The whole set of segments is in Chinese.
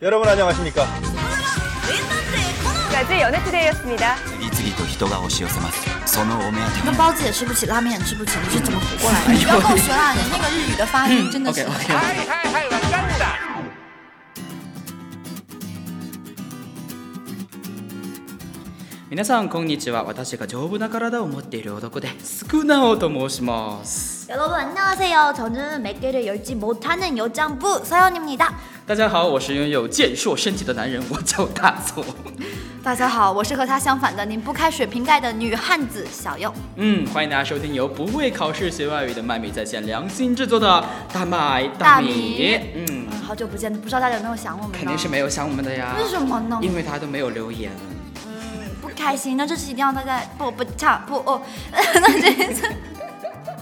여러분 안녕하십니까? 까지 연애투데이였습니다. 次々と人が押し寄せますそのお目当て那包子也吃不起，拉面也吃不起，你是怎么活过来的？你不要跟我学啦，你那个日语的发音真的是。 OK OK。皆さんこんにちは私が丈夫な体を持っている男でスクナオと申します 여러분 안녕하세요. 저는 몇 개를 열지 못하는 여장부 서연입니다. 大家好我是拥有健硕身体的男人我叫大佐大家好，我是和他相反的拧不开水瓶盖的女汉子小右。嗯欢迎大家收听由不为考试学外语的麦米在线良心制作的大麦大米米嗯好久不见，不知道大家有没有想我们？肯定是没有想我们的呀为什么呢？因为他都没有留言嗯不开心，那这次一定要大家不不唱不哦。那这一次，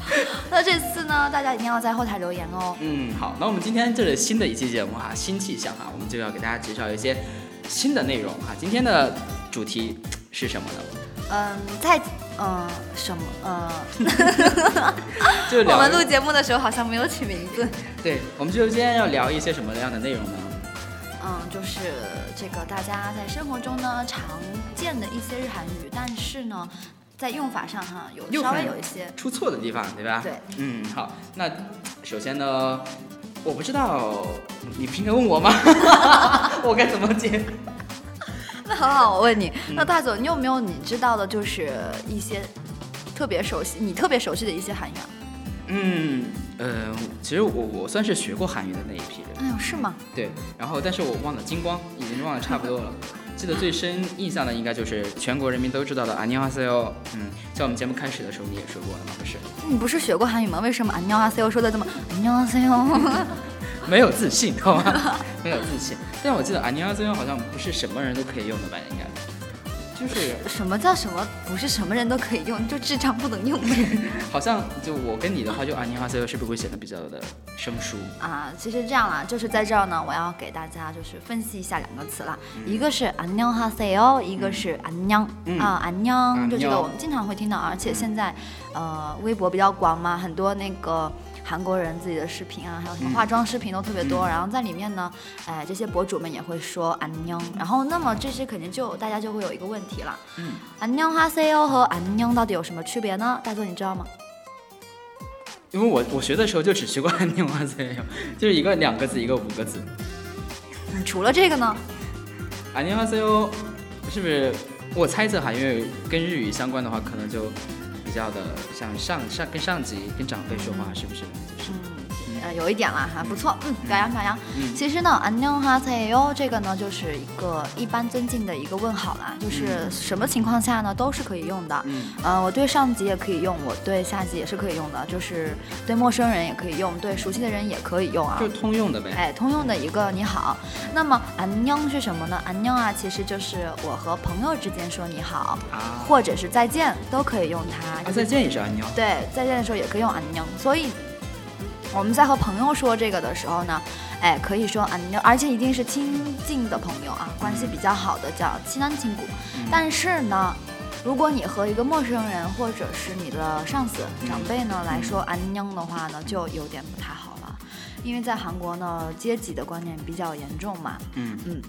那这次呢，大家一定要在后台留言哦。嗯，好，那我们今天这是新的一期节目哈，新气象哈，我们就要给大家介绍一些新的内容哈。今天的主题是什么呢？嗯，在嗯什么呃，我们录节目的时候好像没有起名字。对，我们就今天要聊一些什么样的内容呢？嗯，就是这个大家在生活中呢常见的一些日韩语，但是呢，在用法上哈有稍微有一些。出错的地方，对吧？对。嗯，好，那首先呢，我不知道你不是应该问我吗？我该怎么接？那很好，我问你，嗯那大总，你有没有你知道的，就是一些特别熟悉、你特别熟悉的一些韩语啊？嗯，呃，其实我我算是学过韩语的那一批人。哎呦，是吗？对，然后但是我忘了金光，已经忘了差不多了。记得最深印象的应该就是全国人民都知道的안녕하세요。嗯，在我们节目开始的时候你也说过了吗？不是，你不是学过韩语吗？为什么안녕하세요说的这么안녕하세요？没有自信，好吗？没有自信。但我记得안녕하세요好像不是什么人都可以用的吧？应该， 就是，什么叫什么？不是什么人都可以用，就智障不能用呗。好像，就我跟你的话，就俺娘哈塞欧是不是会显得比较的生疏？啊，其实这样啦，就是在这儿呢，我要给大家就是分析一下两个词啦，一个是俺娘哈塞欧，一个是俺娘。啊，俺娘，就这个我们经常会听到，而且现在呃微博比较广嘛，很多那个。韩国人自己的视频啊还有什么化妆视频都特别多然后在里面呢哎这些博主们也会说俺娘然后那么这些肯定就大家就会有一个问题了。嗯俺娘花 ceo 和俺娘到底有什么区别呢？大作你知道吗因为我我学的时候就只学过俺娘花 ceo 就是一个两个字一个五个字。嗯除了这个呢俺娘花 ceo 是不是我猜测哈因为跟日语相关的话可能就较的像上上跟上级、跟长辈说话，是不是？是有一点了哈，不错，嗯，表扬表扬。其实呢，安尼哈塞哟这个呢，就是一个一般尊敬的一个问好啦，就是什么情况下呢，都是可以用的。嗯，我对上级也可以用，我对下级也是可以用的，就是对陌生人也可以用，对熟悉的人也可以用啊。就通用的呗。哎，通用的一个你好。那么安尼是什么呢？安尼啊，其实就是我和朋友之间说你好，或者是再见都可以用它。再见也是安尼？对，再见的时候也可以用安尼，所以。我们在和朋友说这个的时候呢，哎，可以说啊，你而且一定是亲近的朋友啊，关系比较好的叫亲男亲骨。但是呢，如果你和一个陌生人或者是你的上司长辈呢来说安娘的话呢，就有点不太好了，因为在韩国呢阶级的观念比较严重嘛。嗯嗯。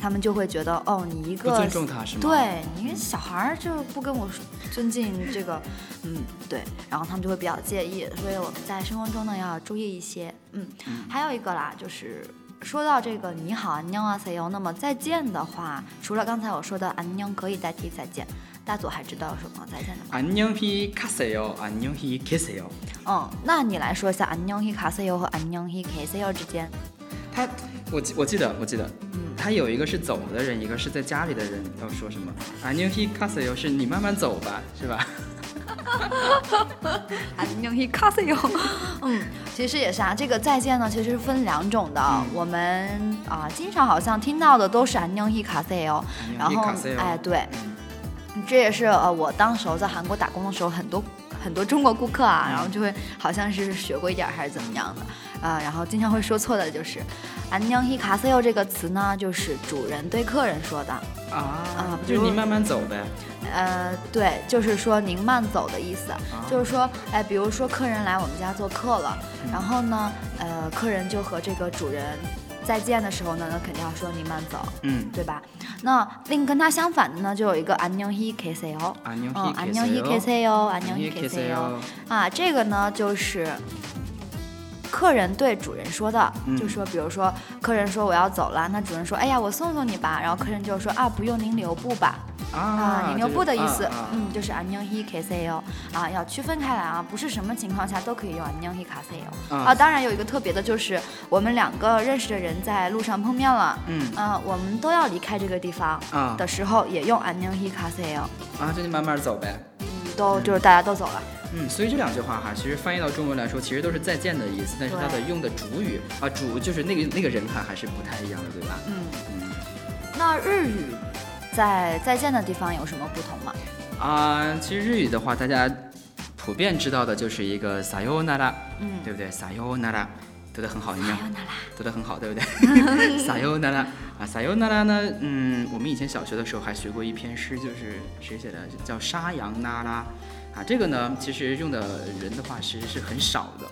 他们就会觉得，哦，你一个不尊重他是吗？。对你一个小孩儿就不跟我尊敬这个，嗯，对，然后他们就会比较介意，所以我们在生活中呢要注意一些，嗯，还有一个啦，就是说到这个你好，안녕하세요，那么再见的话，除了刚才我说的안녕可以代替再见，大佐还知道有什么再见的吗？ 안녕히가세요，안녕히계세요。嗯，那你来说一下안녕히가세요和안녕히계세요之间，他，我记我记得我记得，嗯 他有一个是走的人，一个是在家里的人，要说什么啊？牛 he c a s y 是你慢慢走吧，是吧？哈哈哈哈哈！哈哈哈嗯，其实也是啊。这个再见呢，其实是分两种的。我们啊、经常好像听到的都是“안녕히卡塞哟”，然后哎，对，这也是呃，我当时候在韩国打工的时候，很多很多中国顾客啊，然后就会好像是学过一点儿还是怎么样的啊、然后经常会说错的就是안녕히가세요这个词呢，就是主人对客人说的。啊啊，比如就是你慢慢走呗。呃，对，就是说您慢走的意思，啊就是说，哎，比如说客人来我们家做客了，然后呢，呃，客人就和这个主人 再见的时候呢，那肯定要说你慢走，嗯，对吧？那另跟它相反的呢，就有一个안녕히계세요。 안녕嗯， 히계 안녕히계세 요， 안녕히 안녕히 계세 계세요 요。 啊，这个呢就是客人对主人说的，嗯就说比如说客人说我要走了，那主人说哎呀我送送你吧，然后客人就说啊不用您留步吧， 啊您留步的意思，啊啊嗯就是안녕히계세 요， 啊要区分开来啊，不是什么情况下都可以用안녕히가세요。 啊啊，当然有一个特别的就是我们两个认识的人在路上碰面了，嗯啊我们都要离开这个地方啊的时候也用안녕히가세요， 啊，就你慢慢走呗。嗯都就是大家都走了。嗯，所以这两句话哈，其实翻译到中文来说，其实都是再见的意思，但是它的对用的主语啊，主就是那个那个人哈，还是不太一样的，对吧？嗯，嗯那日语 在再见的地方有什么不同吗？啊，其实日语的话，大家普遍知道的就是一个 sayonara，嗯，对不对？sayonara 读得很好，有没有？还有哪啦？读得很好，对不对？sayonara 啊，sayonara 呢，嗯，我们以前小学的时候还学过一篇诗，就是谁写的？叫沙扬那拉啊。这个呢，其实用的人的话，其实是很少的。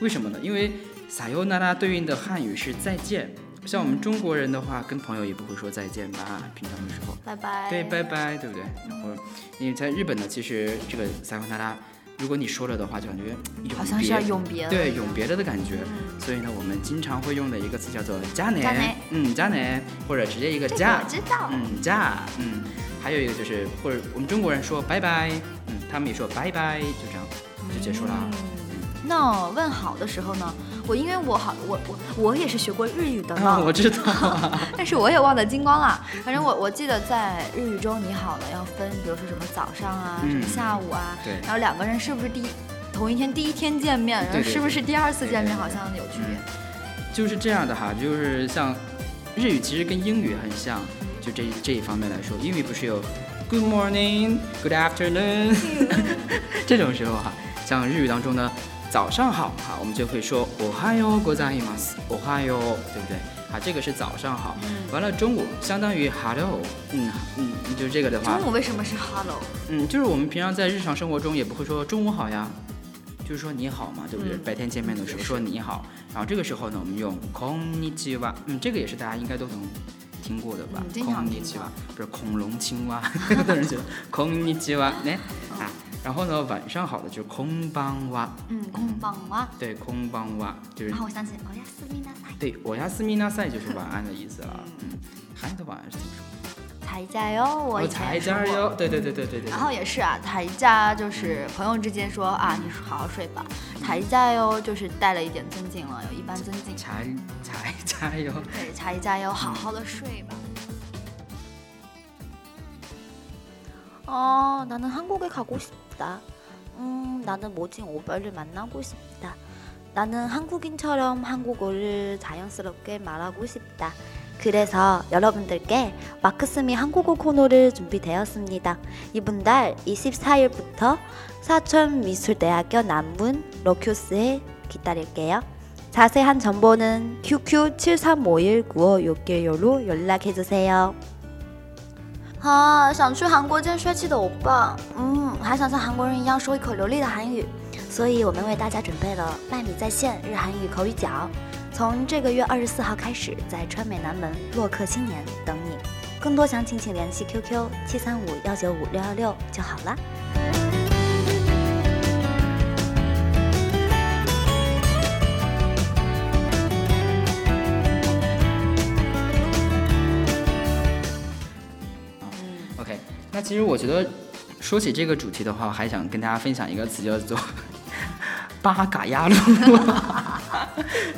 为什么呢？因为 sayonara 对应的汉语是再见。像我们中国人的话，跟朋友也不会说再见吧？平常的时候，拜拜。对，拜拜，对不对？然后，因为在日本呢，其实这个 sayonara，如果你说了的话，就感觉永好像是别要永别了。对永别了的感觉。嗯，所以呢，我们经常会用的一个词叫做“加呢加呢”，嗯，加呢，或者直接一个“加我”，知道。嗯，加，嗯，还有一个就是，或者我们中国人说“拜拜”，嗯，他们也说“拜拜”，就这样就结束了。嗯那问好的时候呢？我因为我好，我我我也是学过日语的啊，我知道，但是我也忘得精光了。反正我我记得在日语中，你好了要分，比如说什么早上啊，嗯。什么下午啊，对。然后两个人是不是第一同一天第一天见面，然后是不是第二次见面，好像有区别。就是这样的哈，就是像日语其实跟英语很像，就这这一方面来说，英语不是有 Good morning, Good afternoon 这种时候哈，像日语当中呢，早上好哈，我们就会说おはようございます，おはよう，对不对？啊，这个是早上好。嗯完了，中午相当于 hello，嗯嗯，就是这个的话中，午为什么是 hello？嗯，就是我们平常在日常生活中也不会说中午好呀，就是说你好嘛，对不对？嗯白天见面的时候说你好，然后这个时候呢，我们用こんにちは，嗯，这个也是大家应该都能听过的吧？嗯经常听こんにちは，不是恐龙青蛙，很多人觉得こんにちは呢啊， 然后呢，晚上好的就是こんばんは，嗯，空棒哇。对，こんばんは就是然后我想起哦呀，斯密达塞，对，我呀斯密纳塞就是晚安的意思了，嗯，韩语的晚安是怎么说？台加油，我我以前才也说过加油，对对对对对对。然后也是啊，台加就是朋友之间说啊，你好好睡吧。台加油就是带了一点尊敬了，有一般尊敬。才才加油。对，台加油，好好的睡吧。 어 나는 한국에 가고 싶다. 음, 나는 모진 오빠를 만나고 싶다. 나는 한국인처럼 한국어를 자연스럽게 말하고 싶다. 그래서 여러분들께 마크스미 한국어 코너를 준비되었습니다. 이번 달 24일부터 사천미술대학교 남문 로큐스에 기다릴게요. 자세한 정보는 QQ 73519561로 연락해주세요. 啊，想去韩国见帅气的欧巴，嗯，还想像韩国人一样说一口流利的韩语，所以我们为大家准备了麦米在线日韩语口语角，从这个月二十四号开始，在川美南门洛克青年等你。更多详情请联系 QQ 七三五幺九五六幺六就好了。其实我觉得说起这个主题的话，我还想跟大家分享一个词，叫做 “巴嘎呀路”。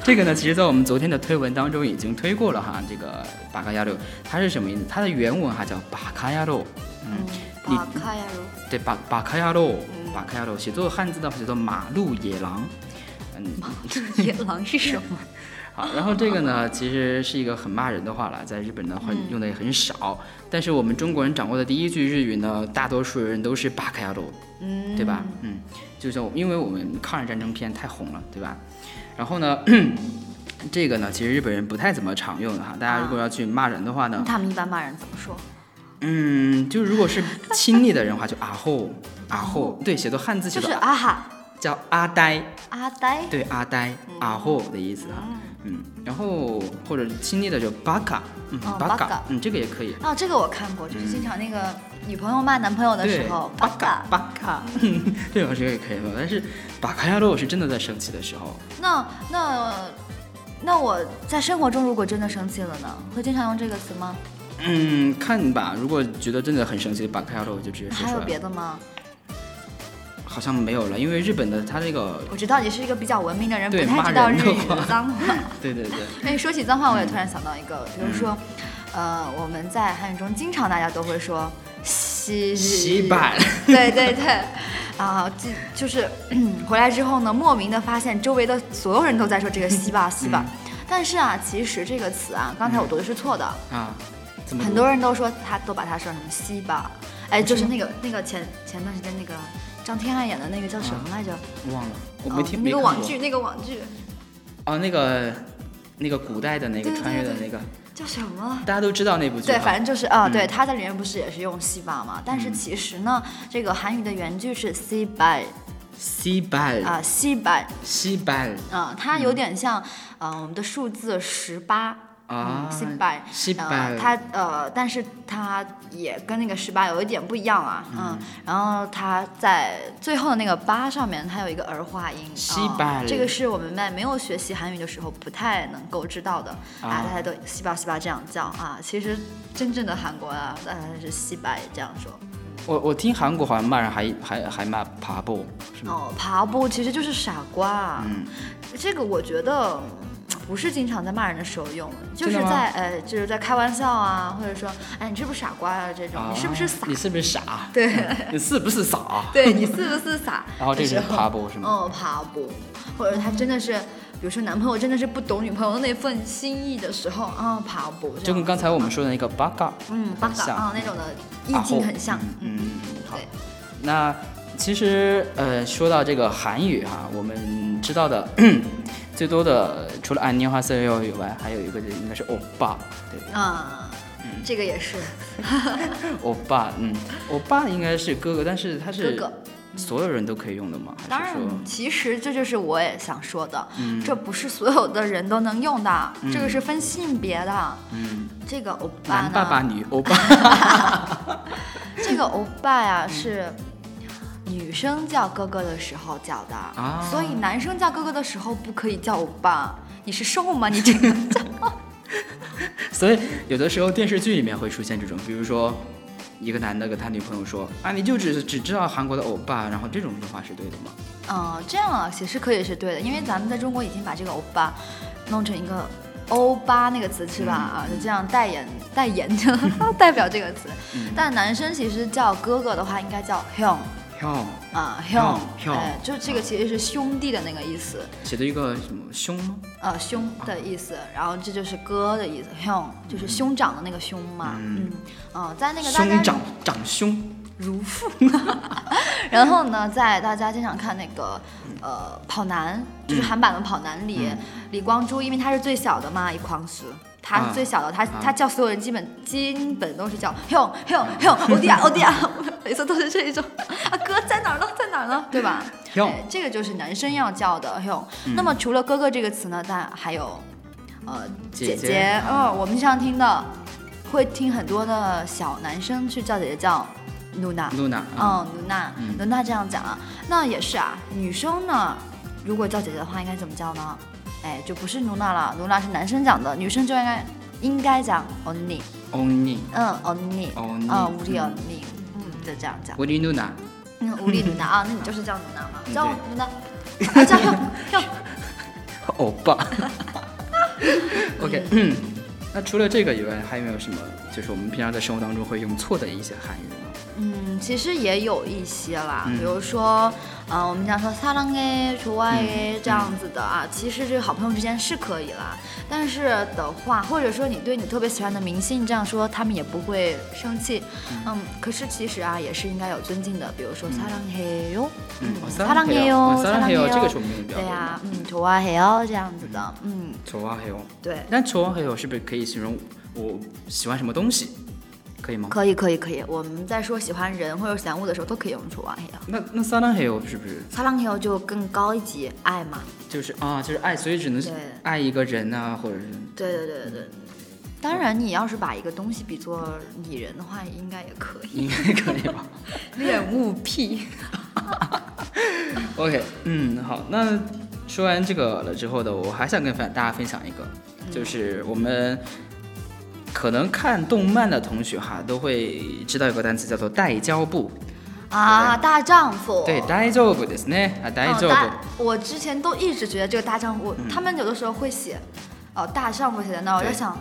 这个呢，其实在我们昨天的推文当中已经推过了哈。这个“巴嘎呀路”它是什么意思？它的原文哈叫“巴卡呀路”。嗯，你巴卡亚路，对，巴巴卡呀路，嗯巴卡呀路，写作汉字的话叫做“马路野狼”。嗯，马路野狼是什么？好，然后这个呢，其实是一个很骂人的话了，在日本呢会嗯用的也很少。但是我们中国人掌握的第一句日语呢，大多数人都是巴卡亚罗，嗯对吧？嗯，就像因为我们抗日战争片太红了，对吧？然后呢，这个呢，其实日本人不太怎么常用的哈。大家如果要去骂人的话呢，他们一般骂人怎么说？嗯，就如果是亲昵的人的话，就阿后阿后，对，写作汉字写就是啊哈叫阿呆，阿呆。对阿呆阿后的意思哈。嗯，然后或者亲昵的就巴卡，嗯，哦巴卡嗯，这个也可以。哦，这个我看过，就是经常那个女朋友骂男朋友的时候，巴。卡巴卡，这种 这个也可以用。但是巴卡亚洛是真的在生气的时候，那那那我在生活中如果真的生气了呢，会经常用这个词吗？嗯，看吧。如果觉得真的很生气，巴卡亚洛就直接说还有出来了。别的吗？好像没有了，因为日本的它这个，我知道你是一个比较文明的人，不太知道日语的脏话。对 对对，哎，说起脏话，我也突然想到一个，比如说，呃，我们在汉语中经常大家都会说“西西板，对对对，啊，就就是 回来之后呢，莫名的发现周围的所有人都在说这个西吧西吧，但是啊，其实这个词啊，刚才我读的是错的，啊，很多人都说他都把它说成西吧，哎，就是那个那个前前段时间那个张天爱演的那个叫什么来着？忘了，我哦没听、那没看过。个网剧，那个网剧。哦，那个那个古代的那个穿越的对那个，叫什么？大家都知道那部剧对，反正就是啊，嗯。对，他在里面不是也是用西巴嘛？但是其实呢，这个韩语的原句是西巴西班啊，西吧西班啊，它有点像呃我们的数字十八。啊嗯，西吧，西班呃，它呃，但是他也跟那个十八有一点不一样啊，嗯，然后他在最后的那个八上面，它有一个儿化音，西啊吧这个是我们在没有学习韩语的时候不太能够知道的啊，啊大家都西巴西巴这样叫啊，其实真正的韩国啊，当然是西巴也这样说。我我听韩国好像骂人还还还骂爬步是吗？哦，爬步其实就是傻瓜，啊。嗯，这个我觉得嗯不是经常在骂人的时候用，就是在呃，就是在开玩笑啊，或者说，哎，你是不是傻瓜啊？这种，你是不是傻啊？你是不是傻？对，你是不是傻？对你 是不是傻？然后这是爬步是吗？哦，爬步，或者他真的是，比如说男朋友真的是不懂女朋友的那份心意的时候，啊、爬步，就跟刚才我们说的那个八嘎，嗯，八嘎像啊那种的意境很像，嗯，对。那其实呃，说到这个韩语哈，我们知道的最多的除了安妮花色哟以外，还有一个就应该是欧巴，对。不对？啊，这个也是。欧巴，嗯，欧巴应该是哥哥，但是他是哥哥。所有人都可以用的吗？当然其实这就是我也想说的，嗯。这不是所有的人都能用的，这个是分性别的。嗯，这个欧巴呢，男爸爸女欧巴，这个欧巴呀是女生叫哥哥的时候叫的，啊所以男生叫哥哥的时候不可以叫欧巴。你是瘦吗？你这个叫 所以有的时候电视剧里面会出现这种，比如说一个男的跟他女朋友说啊，你就只只知道韩国的欧巴，然后这种说话是对的吗？嗯，这样啊，其实可以是对的，因为咱们在中国已经把这个欧巴弄成一个欧巴那个词是吧？啊，就这样代言 代言 代表这个词。但男生其实叫哥哥的话，应该叫 hyung 哟，啊 hyung，hyung，哎，就这个其实是兄弟的那个意思，写的一个什么兄吗？呃，兄的意思，然后这就是哥的意思，hyung 就是兄长的那个兄嘛，嗯。嗯，啊，在那个大家兄长长兄，如父。然后呢，在大家经常看那个呃跑男，就是韩版的跑男里，李光洙，因为他是最小的嘛，一狂石。他是最小的，他他叫所有人基本基本都是叫 hyung hyung hyung 欧弟啊欧弟啊，每次都是这一种。啊哥在哪儿呢？在哪儿呢，对吧？这个就是男生要叫的 hyung。那么除了哥哥这个词呢，但还有呃姐姐姐啊哦，我们经常听的，会听很多的小男生去叫姐姐叫。露娜啊，嗯，卢娜嗯，卢娜这样讲啊，那也是啊。女生呢，如果叫姐姐的话，应该怎么叫呢？哎，就不是露娜了，露娜是男生讲的，女生就应该应该讲 only only，嗯 only only，啊无理 only，嗯就这样讲，无理露娜，嗯无理露娜。啊，那你就是叫露娜吗？叫露娜，叫跳跳，欧巴，OK，那除了这个以外，还有没有什么就是我们平常在生活当中会用错的一些韩语呢？嗯，其实也有一些啦，比如说，呃，我们讲说撒浪哎，除外哎，这样子的啊，其实这个好朋友之间是可以啦。但是的话，或者说你对你特别喜欢的明星这样说，他们也不会生气。嗯,可是其实啊，也是应该有尊敬的，比如说撒浪嘿哟，嗯，撒浪嘿哟，撒浪嘿哟，这个是我们对呀、嗯，除外嘿哟这样子的，嗯，除外嘿哟，对。但除外嘿哟是不是可以形容我喜欢什么东西？可以吗？可以。可以。可以。我们在说喜欢人或者想物的时候，都可以用楚王。那那撒浪嘿，是不是撒浪嘿？就更高一级爱嘛。就是啊，就是爱。所以只能爱一个人啊，或者是对对对对。当然你要是把一个东西比作拟人的话，应该也可以。应该可以吧。恋物癖。OK。嗯，好。那说完这个了之后的我，还想跟大家分享一个，就是我们。可能看动漫的同学哈，都会知道有个单词叫做带胶布。啊，大丈夫。对，大丈夫ですね。啊，大嗯，丈大夫。，我之前都一直觉得这个大丈夫，他们有的时候会写，哦，大丈夫写在那儿，我在对想，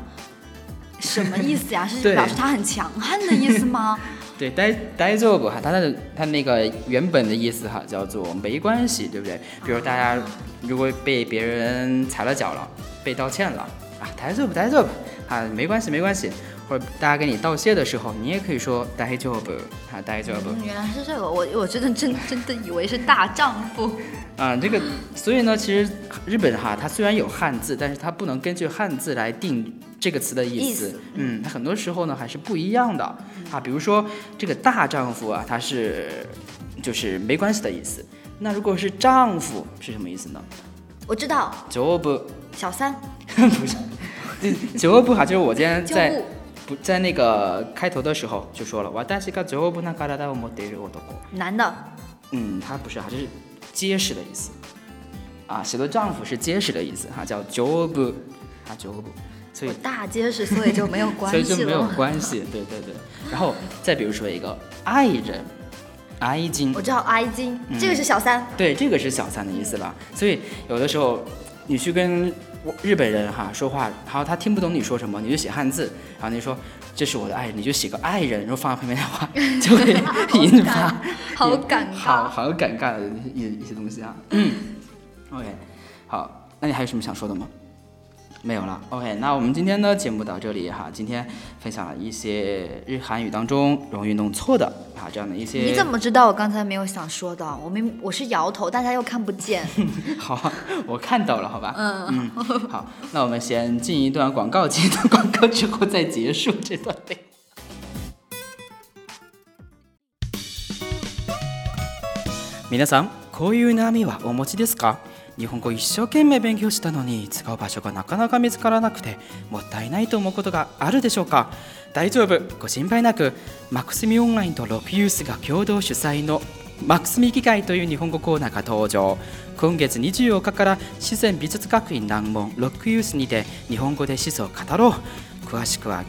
什么意思呀？是对表示他很强悍的意思吗？对，大大丈夫哈，它的它那个原本的意思哈叫做没关系，对不对？比如大家如果被别人踩了脚了，被道歉了啊，大丈夫大丈夫 啊，没关系没关系。或者大家跟你道谢的时候，你也可以说大丈夫啊，大丈夫嗯，原来是这个，我我真的真真的以为是大丈夫。啊，这个所以呢，其实日本哈，它虽然有汉字，但是它不能根据汉字来定这个词的意思。意思嗯，它很多时候呢还是不一样的啊。比如说这个大丈夫啊，它是就是没关系的意思。那如果是丈夫是什么意思呢？我知道，丈夫小三，不是，丈夫哈，就是我今天在旧物，不在那个开头的时候就说了，私が丈夫な体を持っている男。男的，嗯，它不是哈，这是结实的意思啊。写作丈夫是结实的意思哈，叫丈夫啊，丈夫。所以我大结实，所以就没有关系所以就没有了。关系，对对对。然后再比如说一个爱人，爱金我，知道哀金，嗯这个是小三，对，这个是小三的意思了。所以有的时候你去跟 日本人哈说话，然后他听不懂你说什么，你就写汉字，然后你说这是我的爱人，你就写个爱人，然后放在旁边的话，就会引发好尴好尬。好尴尬的一一些东西啊。嗯，OK，好，那你还有什么想说的吗？没有了。OK，那我们今天的节目到这里哈，今天分享了一些日韩语当中容易弄错的啊这样的一些。你怎么知道我刚才没有想说的？我明我是摇头，大家又看不见。好，我看到了，好吧。嗯好，那我们先进一段广告，进一段广告之后再结束这段对。皆さん、こういう悩みはお持ちですか 日本語一生懸命勉強したのに使う場所がなかなか見つからなくてもったいないと思うことがあるでしょうか。大丈夫。ご心配なくマクスミオンラインとロックユースが共同主催のマクスミ議会という日本語コーナーが登場。今月24日から自然美術学院南門ロックユースにて日本語で思想を語ろう。詳しくは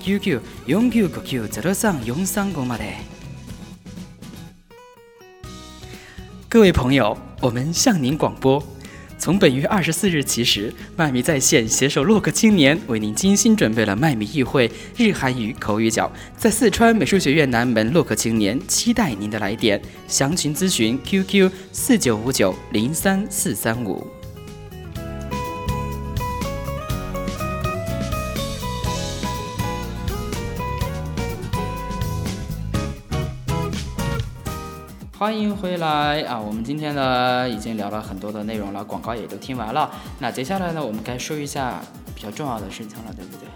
99495903435まで。各位朋友，我们向您广播。从本月二十四日起时，麦米在线携手洛克青年为您精心准备了麦米议会日韩语口语角，在四川美术学院南门洛克青年，期待您的来电。详情咨询 QQ 四九五九零三四三五。欢迎回来啊！我们今天呢已经聊了很多的内容了，广告也都听完了。那接下来呢，我们该说一下比较重要的事情了，对不对？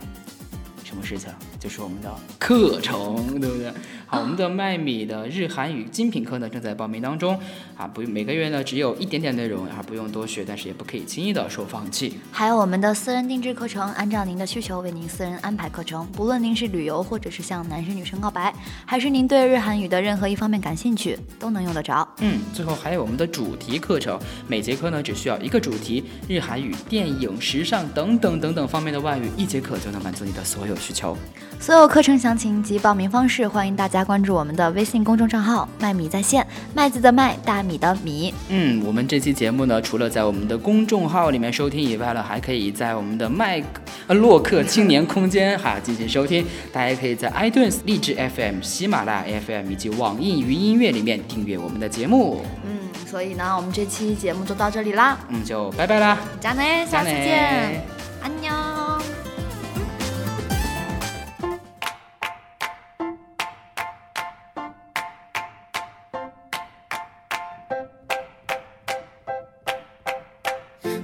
什么事情？就是我们的课程，对不对？好，我们的麦米的日韩语精品课呢正在报名当中啊，不每个月呢只有一点点内容啊，不用多学，但是也不可以轻易的说放弃。还有我们的私人定制课程，按照您的需求为您私人安排课程。不论您是旅游，或者是向男生女生告白，还是您对日韩语的任何一方面感兴趣，都能用得着。嗯，最后还有我们的主题课程，每节课呢只需要一个主题，日韩语、电影、时尚等等等等方面的外语，一节课就能满足你的所有需求。所有课程详情及报名方式，欢迎大家关注我们的微信公众账号“麦米在线”，麦子的麦，大米的米。嗯，我们这期节目呢，除了在我们的公众号里面收听以外呢，还可以在我们的麦呃洛克青年空间哈进行收听。大家可以在 iTunes、荔枝 FM、喜马拉雅 FM 以及网易云音乐里面订阅我们的节目。嗯，所以呢，我们这期节目就到这里啦，嗯，就拜拜啦，加内，下次见，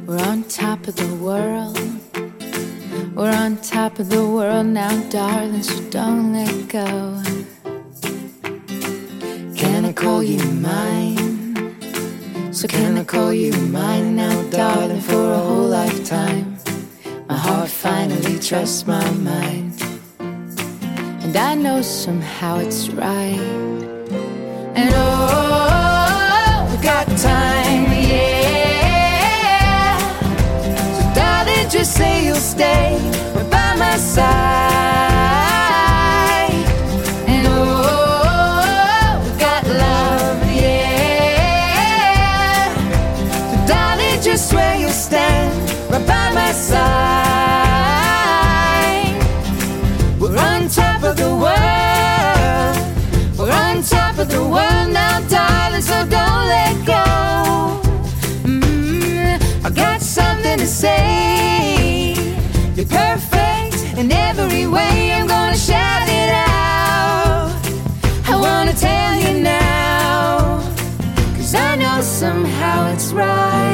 We're on top of the world. We're on top of the world now, darling, so don't let go. Can I call you mine? So can I call you mine now, darling, for a whole lifetime? My heart finally trusts my mind. And I know somehow it's right. And oh, we got time, stay by my side. And oh, we got love, yeah. So darling, just swear you'll stand right by my side. We're on top of the world. We're on top of the world now, darling, so don't let go. Mm, I got something to say way, I'm gonna shout it out. I wanna tell you now, cause I know somehow it's right.